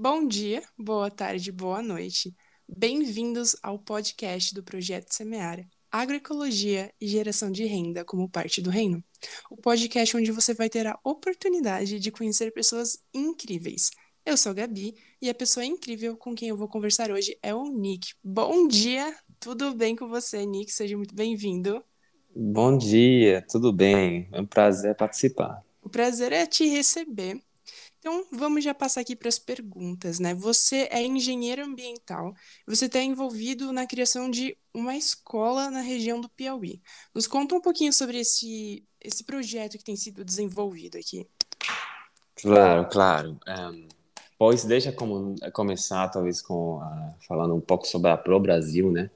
Bom dia, boa tarde, boa noite. Bem-vindos ao podcast do Projeto Semeara, Agroecologia e Geração de Renda como parte do reino. O podcast onde você vai ter a oportunidade de conhecer pessoas incríveis. Eu sou a Gabi e a pessoa incrível com quem eu vou conversar hoje é o Nick. Bom dia, tudo bem com você, Nick? Seja muito bem-vindo. Bom dia, tudo bem? É um prazer participar. O prazer é te receber. Então, vamos já passar aqui para as perguntas, né? Você é engenheiro ambiental, você está envolvido na criação de uma escola na região do Piauí. Nos conta um pouquinho sobre esse, esse projeto que tem sido desenvolvido aqui. Claro, claro. Um, pois deixa como, começar, talvez, com uh, falando um pouco sobre a Pro Brasil, né?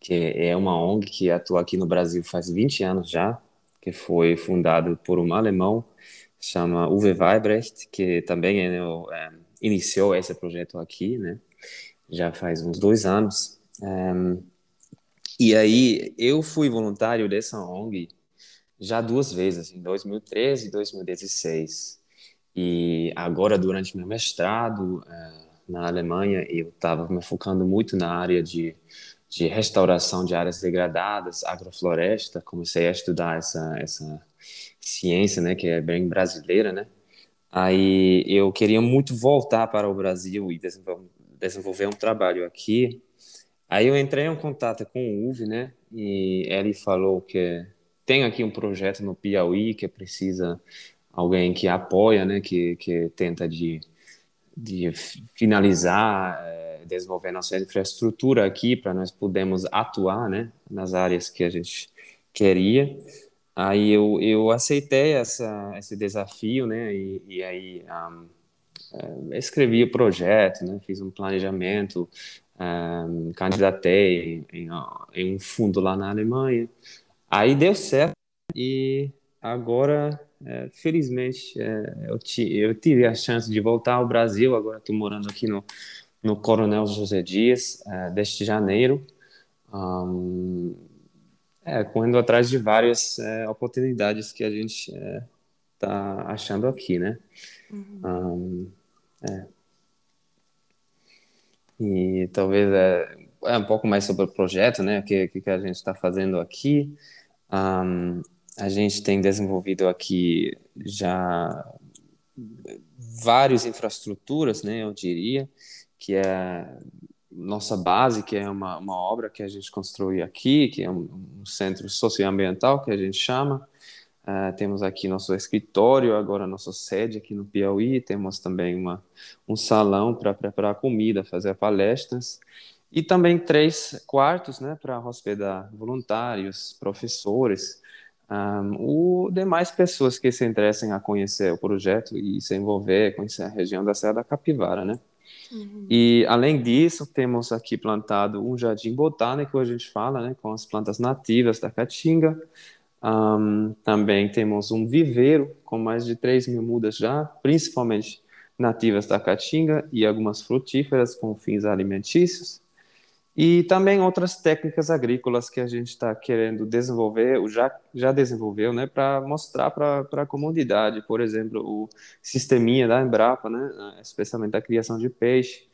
Que é uma ONG que atua aqui no Brasil faz 20 anos já, que foi fundado por um alemão chama Uwe Weibrecht, que também é, é, iniciou esse projeto aqui, né? Já faz uns dois anos. Um, e aí eu fui voluntário dessa ONG já duas vezes, em 2013 e 2016. E agora, durante meu mestrado uh, na Alemanha, eu estava me focando muito na área de, de restauração de áreas degradadas, agrofloresta. Comecei a estudar essa, essa ciência, né, que é bem brasileira, né? Aí eu queria muito voltar para o Brasil e desenvolver um trabalho aqui. Aí eu entrei em contato com o Uve, né? E ele falou que tem aqui um projeto no Piauí que precisa alguém que apoia, né? Que que tenta de de finalizar, é, desenvolver nossa infraestrutura aqui para nós podermos atuar, né? Nas áreas que a gente queria. Aí eu, eu aceitei essa, esse desafio, né? E, e aí um, é, escrevi o projeto, né? Fiz um planejamento, um, candidatei em, em um fundo lá na Alemanha. Aí deu certo e agora, é, felizmente, é, eu, eu tive a chance de voltar ao Brasil. Agora estou morando aqui no, no Coronel José Dias, é, janeiro. Um, é, correndo atrás de várias é, oportunidades que a gente está é, achando aqui, né? Uhum. Um, é. E talvez é, é, um pouco mais sobre o projeto, né? O que, que a gente está fazendo aqui. Um, a gente tem desenvolvido aqui já várias infraestruturas, né? Eu diria que é nossa base, que é uma, uma obra que a gente construiu aqui, que é um, um centro socioambiental, que a gente chama. Uh, temos aqui nosso escritório, agora nossa sede aqui no Piauí. Temos também uma, um salão para preparar comida, fazer palestras. E também três quartos né, para hospedar voluntários, professores, um, o demais pessoas que se interessem a conhecer o projeto e se envolver, conhecer a região da Serra da Capivara, né? Uhum. E, além disso, temos aqui plantado um jardim botânico, a gente fala, né, com as plantas nativas da Caatinga. Um, também temos um viveiro com mais de 3 mil mudas já, principalmente nativas da Caatinga e algumas frutíferas com fins alimentícios. E também outras técnicas agrícolas que a gente está querendo desenvolver, ou já, já desenvolveu, né, para mostrar para a comunidade, por exemplo, o sisteminha da Embrapa, né, especialmente a criação de peixe,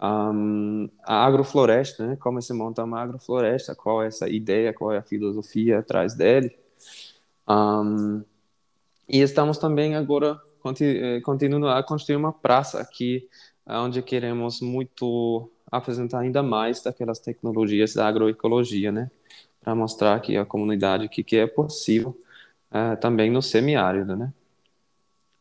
um, a agrofloresta, né, como se monta uma agrofloresta, qual é essa ideia, qual é a filosofia atrás dele. Um, e estamos também agora eh, continuando a construir uma praça aqui, onde queremos muito apresentar ainda mais daquelas tecnologias da agroecologia, né? Para mostrar aqui à comunidade que, que é possível uh, também no semiárido, né?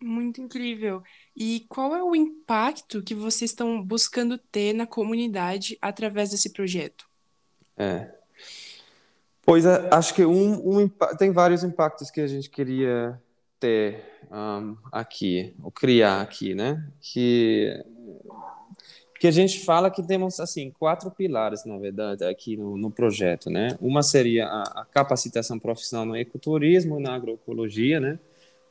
Muito incrível. E qual é o impacto que vocês estão buscando ter na comunidade através desse projeto? É. Pois é, acho que um, um, tem vários impactos que a gente queria ter um, aqui, ou criar aqui, né? Que que a gente fala que temos assim quatro pilares na verdade aqui no, no projeto né? Uma seria a, a, capacitação profissional no ecoturismo na agroecologia né?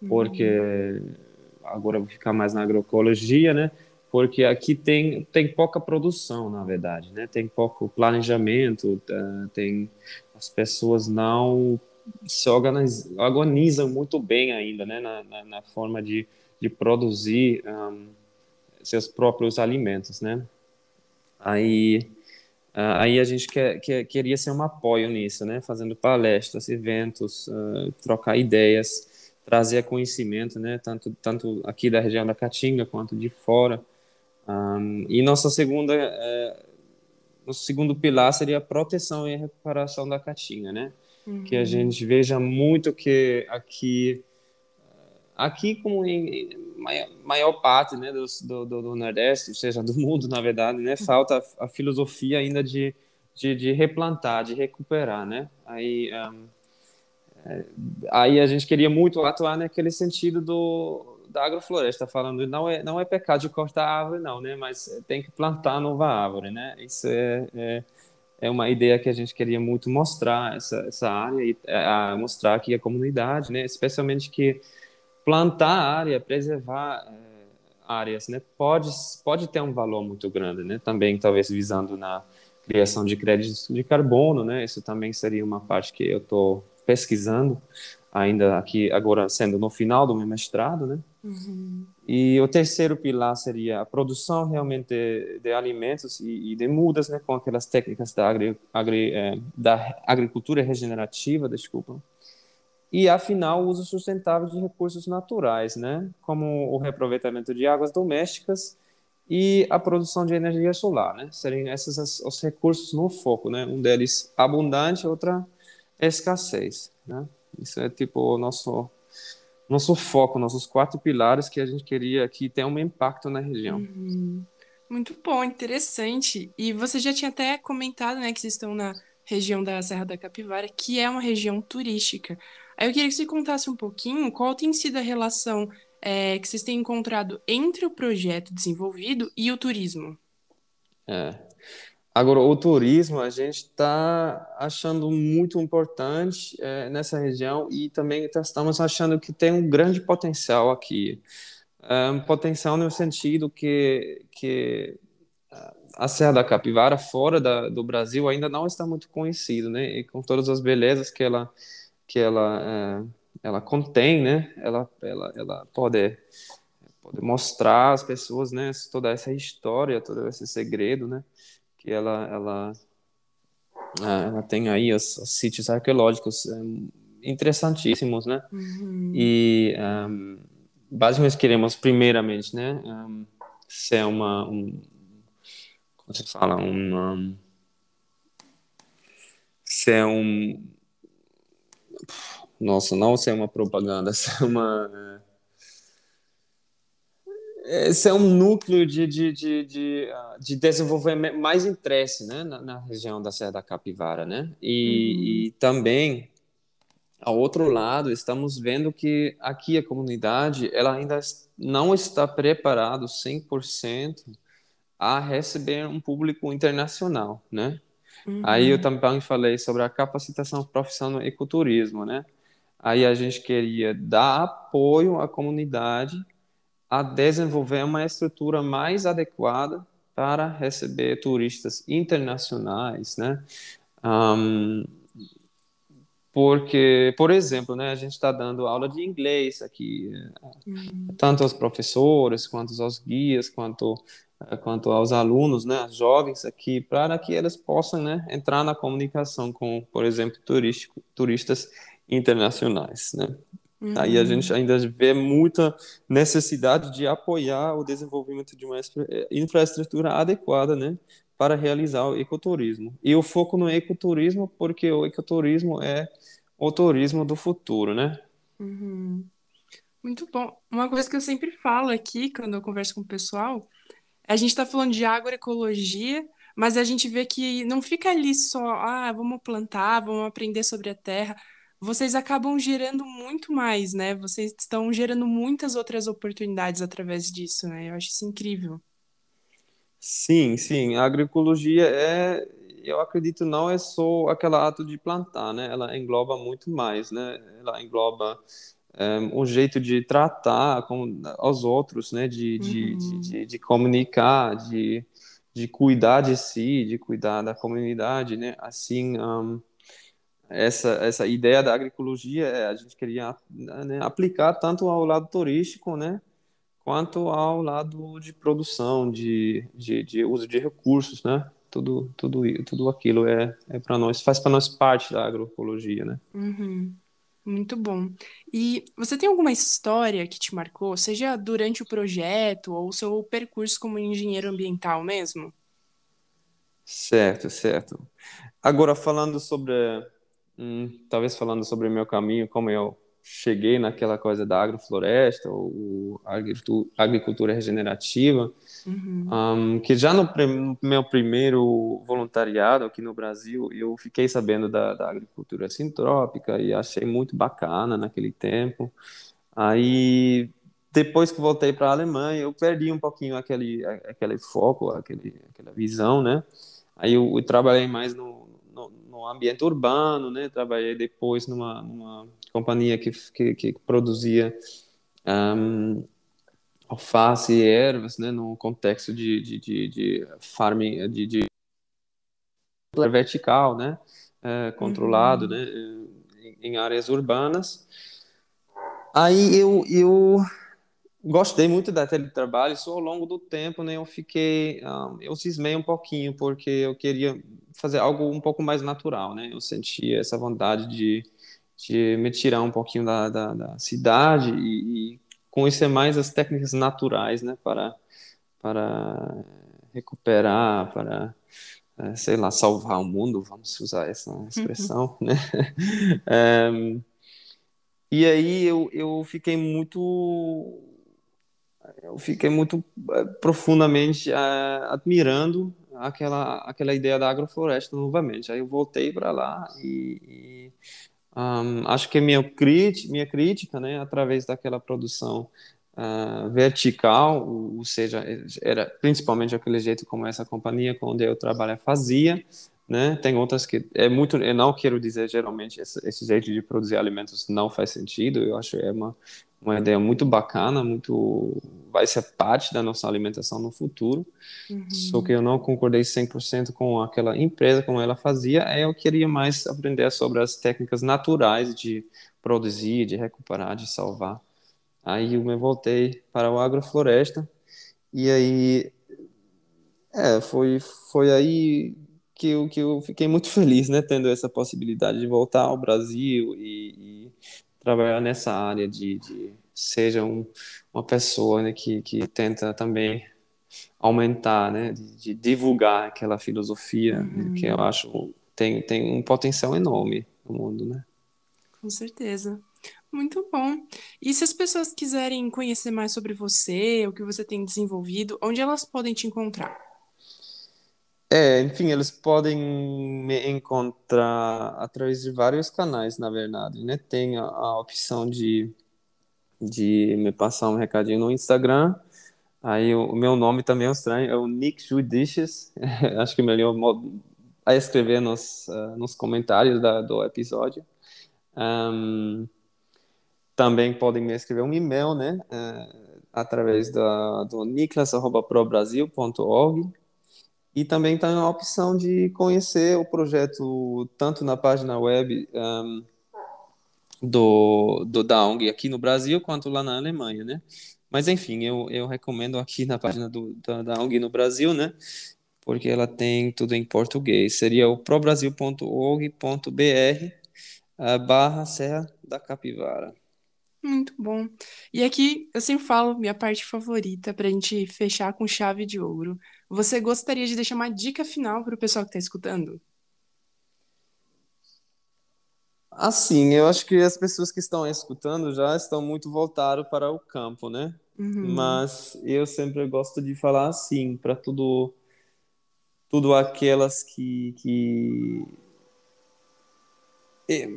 Porque uhum. agora vou ficar mais na agroecologia né? Porque aqui tem tem pouca produção na verdade né? Tem pouco planejamento tá, tem as pessoas não se organizam, muito bem ainda né? Na, na, na forma de, de produzir um, seus próprios alimentos, né? Aí, aí a gente quer, quer, queria ser um apoio nisso, né? Fazendo palestras, eventos, uh, trocar ideias, trazer conhecimento, né? Tanto, tanto aqui da região da Caatinga quanto de fora. Um, e nossa segunda, é, nosso segundo pilar seria a proteção e a recuperação da Caatinga, né? Uhum. Que a gente veja muito que aqui aqui como em maior, maior parte né, do, do, do, Nordeste, ou seja, do mundo, na verdade, né, falta a, filosofia ainda de, de, de, replantar, de recuperar, né? Aí, um, é, aí a gente queria muito atuar naquele sentido do, da agrofloresta, falando não é, não é pecado de cortar a árvore, não, né? Mas tem que plantar nova árvore, né? Isso é, é, é uma ideia que a gente queria muito mostrar, essa, essa área, e a, mostrar aqui a comunidade, né? Especialmente que plantar área, preservar é, áreas, né, pode pode ter um valor muito grande, né? Também talvez visando na criação de créditos de carbono, né? Isso também seria uma parte que eu estou pesquisando ainda aqui agora sendo no final do meu mestrado, né? Uhum. E o terceiro pilar seria a produção realmente de, de alimentos e, e, de mudas, né, com aquelas técnicas da, agri, agri, é, da agricultura regenerativa, desculpa, e, afinal, o uso sustentável de recursos naturais, né, como o reaproveitamento de águas domésticas e a produção de energia solar, né, seriam esses os recursos no foco, né, um deles abundante, outra escassez, né, isso é tipo o nosso nosso foco, nossos quatro pilares que a gente queria que tenha um impacto na região. Uhum. Muito bom, interessante. E você já tinha até comentado, né, que vocês estão na região da Serra da Capivara, que é uma região turística. Aí eu queria que você contasse um pouquinho qual tem sido a relação é, que vocês têm encontrado entre o projeto desenvolvido e o turismo. É. Agora, o turismo a gente está achando muito importante é, nessa região e também tá, estamos achando que tem um grande potencial aqui. É, um potencial no sentido que, que a Serra da Capivara, fora da, do Brasil, ainda não está muito conhecido, né? E com todas as belezas que ela que ela é, ela contém, né? Ela ela ela pode pode mostrar às pessoas, né? Toda essa história, todo esse segredo, né? Que ela ela é, ela tem aí os, os sítios arqueológicos é, interessantíssimos, né? Uhum. E um, basicamente queremos primeiramente, né? Um, ser uma um, como se fala um, ser um nossa, não ser uma propaganda, ser uma. Esse é um núcleo de, de, de, de, de desenvolvimento mais interesse né, na, na, região da Serra da Capivara. Né? E, uhum. e também, ao outro lado, estamos vendo que aqui a comunidade ela ainda não está preparada 100% a receber um público internacional. Né? Uhum. Aí eu também falei sobre a capacitação profissional no ecoturismo, né? Aí a gente queria dar apoio à comunidade a desenvolver uma estrutura mais adequada para receber turistas internacionais, né? Um, porque, por exemplo, né, a gente está dando aula de inglês aqui, uhum. tanto aos professores, quanto aos guias, quanto eh, quanto aos alunos, né, jovens aqui, para que eles possam, né, entrar na comunicação com, por exemplo, turístico, turistas internacionais, né. Uhum. Aí a gente ainda vê muita necessidade de apoiar o desenvolvimento de uma infraestrutura adequada, né, para realizar o ecoturismo. E o foco no ecoturismo, porque o ecoturismo é o turismo do futuro, né? Uhum. Muito bom. Uma coisa que eu sempre falo aqui, quando eu converso com o pessoal, a gente está falando de agroecologia, mas a gente vê que não fica ali só, ah, vamos plantar, vamos aprender sobre a terra. Vocês acabam gerando muito mais, né? Vocês estão gerando muitas outras oportunidades através disso, né? Eu acho isso incrível. Sim, sim. A agroecologia é, eu acredito, não é só aquele ato de plantar, né? Ela engloba muito mais, né? Ela engloba um, jeito de tratar com os outros, né? De, de, uhum. de, de, comunicar, de, de cuidar de si, de cuidar da comunidade, né? Assim, um, essa, essa ideia da agroecologia é, a gente queria né, aplicar tanto ao lado turístico, né? quanto ao lado de produção, de, de, de uso de recursos, né? Tudo, tudo, tudo aquilo é, é para nós, faz para nós parte da agroecologia, né? Uhum. Muito bom. E você tem alguma história que te marcou, seja durante o projeto ou o seu percurso como engenheiro ambiental mesmo? Certo, certo. Agora, falando sobre, hum, talvez falando sobre o meu caminho, como eu cheguei naquela coisa da agrofloresta, ou agricultura regenerativa, uhum. um, que já no meu primeiro voluntariado aqui no Brasil, eu fiquei sabendo da, da agricultura sintrópica e achei muito bacana naquele tempo. Aí, depois que voltei para a Alemanha, eu perdi um pouquinho aquele, aquele foco, aquele, aquela visão, né? Aí eu, eu trabalhei mais no, no, no, ambiente urbano, né? Trabalhei depois numa, numa companhia que, que, que produzia um, alface e ervas, né? No contexto de, de, de, de farming, de, de vertical, né? É, controlado, uhum. né? Em, em áreas urbanas. Aí eu, eu gostei muito daquele trabalho, só ao longo do tempo, né, eu fiquei, um, eu cismei um pouquinho, porque eu queria fazer algo um pouco mais natural, né, eu sentia essa vontade de, de me tirar um pouquinho da, da, da cidade e, e, conhecer mais as técnicas naturais, né, para, para recuperar, para, é, sei lá, salvar o mundo, vamos usar essa expressão, uhum. né, é, e aí eu, eu fiquei muito eu fiquei muito eh, profundamente uh, admirando aquela aquela ideia da agrofloresta novamente. Aí eu voltei para lá e um, acho que minha minha crítica, né, através daquela produção uh, vertical, ou seja, era principalmente aquele jeito como essa companhia onde eu trabalho fazia, né? Tem outras que é muito, eu não quero dizer geralmente esse, esse jeito de produzir alimentos não faz sentido. Eu acho é uma uma ideia muito bacana, muito vai ser parte da nossa alimentação no futuro. Uhum. Só que eu não concordei 100% com aquela empresa como ela fazia. Eu queria mais aprender sobre as técnicas naturais de produzir, de recuperar, de salvar. Aí eu me voltei para o agrofloresta e aí é, foi foi aí que eu, que eu fiquei muito feliz, né, tendo essa possibilidade de voltar ao Brasil e, e trabalhar nessa área de, de seja um, uma pessoa né, que, que tenta também aumentar, né, de, de divulgar aquela filosofia uhum. que eu acho tem, tem um potencial enorme no mundo, né? Com certeza. Muito bom. E se as pessoas quiserem conhecer mais sobre você, o que você tem desenvolvido, onde elas podem te encontrar? É, enfim, eles podem me encontrar através de vários canais, na verdade, né? Tem a, a opção de, de me passar um recadinho no Instagram. Aí o, o meu nome também é estranho, é o Nick Judicious. Acho que é melhor a escrever nos, uh, nos comentários da, do episódio. Um, também podem me escrever um e-mail, né? Uh, através da, do niklas.probrasil.org e também tem a opção de conhecer o projeto tanto na página web um, do, do da ONG aqui no Brasil quanto lá na Alemanha, né? Mas enfim, eu, eu recomendo aqui na página do, da, da ONG no Brasil, né? Porque ela tem tudo em português. Seria o probrasil.org.br barra Serra da Capivara. Muito bom. E aqui eu sempre falo minha parte favorita para a gente fechar com chave de ouro. Você gostaria de deixar uma dica final para o pessoal que está escutando? Assim, eu acho que as pessoas que estão escutando já estão muito voltadas para o campo, né? Uhum. Mas eu sempre gosto de falar assim, para tudo, tudo aquelas que, que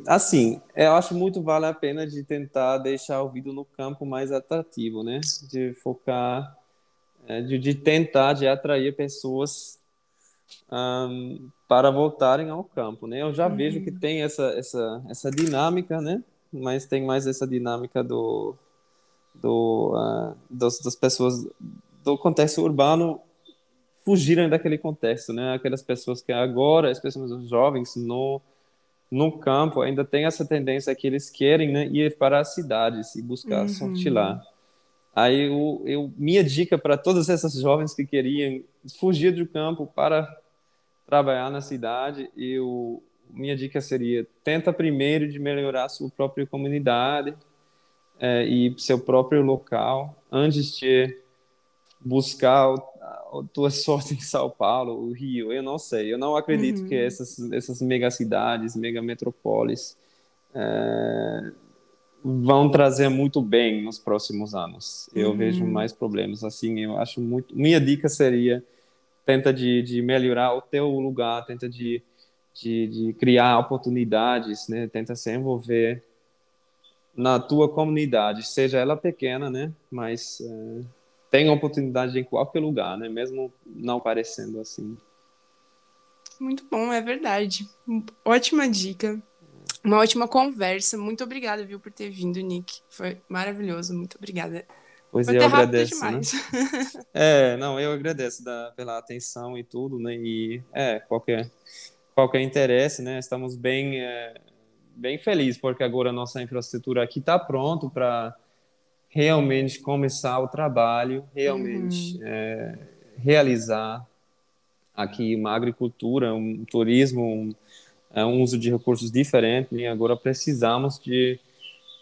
assim, eu acho muito vale a pena de tentar deixar o vídeo no campo mais atrativo, né? De focar, é, de, de tentar de atrair pessoas um, para voltarem ao campo, né? Eu já uhum. vejo que tem essa, essa, essa dinâmica, né? Mas tem mais essa dinâmica do, do uh, das, das pessoas do contexto urbano fugirem daquele contexto, né? Aquelas pessoas que agora, especialmente os jovens, no no campo ainda tem essa tendência que eles querem né, ir para as cidades e buscar uhum. sorte lá. Aí eu, eu minha dica para todas essas jovens que queriam fugir do campo para trabalhar na cidade, eu minha dica seria tenta primeiro de melhorar sua própria comunidade é, e seu próprio local antes de buscar a, a tua sorte em São Paulo, o Rio. Eu não sei, eu não acredito uhum. que essas essas megacidades, megametrópoles é, vão trazer muito bem nos próximos anos. Eu uhum. vejo mais problemas assim. Eu acho muito. Minha dica seria tenta de, de melhorar o teu lugar, tenta de de, de criar oportunidades, né? Tenta se envolver na tua comunidade, seja ela pequena, né? Mas é, tem oportunidade em qualquer lugar, né? Mesmo não parecendo assim. Muito bom, é verdade. Ótima dica. Uma ótima conversa. Muito obrigada, viu, por ter vindo, Nick. Foi maravilhoso. Muito obrigada. Pois Foi eu agradeço, né? é, não, eu agradeço da, pela atenção e tudo, né? E é, qualquer qualquer interesse, né? Estamos bem é, bem felizes porque agora a nossa infraestrutura aqui está pronto para realmente começar o trabalho, realmente uhum. é, realizar aqui uma agricultura, um turismo, um, é, um uso de recursos diferentes. E agora precisamos de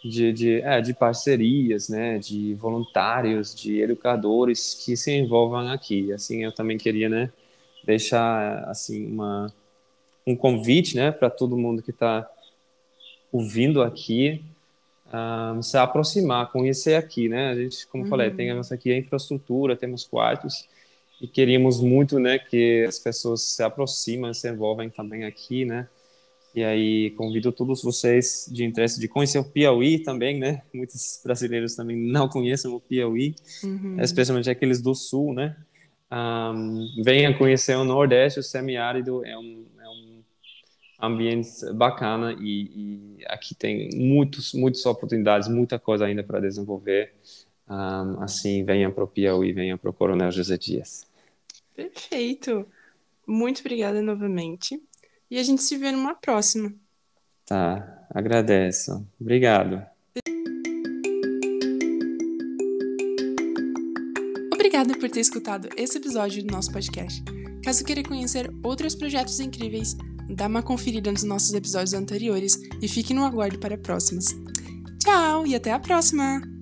de, de, é, de parcerias, né, de voluntários, de educadores que se envolvam aqui. Assim, eu também queria, né, deixar assim uma um convite, né, para todo mundo que está ouvindo aqui, um, se aproximar, conhecer aqui, né? A gente, como uhum. falei, tem a nossa aqui a infraestrutura, temos quartos e queríamos muito, né, que as pessoas se aproximem, se envolvem também aqui, né? E aí convido todos vocês de interesse de conhecer o Piauí também, né? Muitos brasileiros também não conhecem o Piauí, uhum. especialmente aqueles do Sul, né? Um, venha conhecer o Nordeste, o semiárido é um ambiente bacana e, e, aqui tem muitos, muitas oportunidades, muita coisa ainda para desenvolver. Um, assim, venha para o Piauí, venha para o Coronel José Dias. Perfeito. Muito obrigada novamente. E a gente se vê numa próxima. Tá, agradeço. Obrigado. Obrigada por ter escutado esse episódio do nosso podcast. Caso queira conhecer outros projetos incríveis, dá uma conferida nos nossos episódios anteriores e fique no aguardo para próximos. Tchau e até a próxima!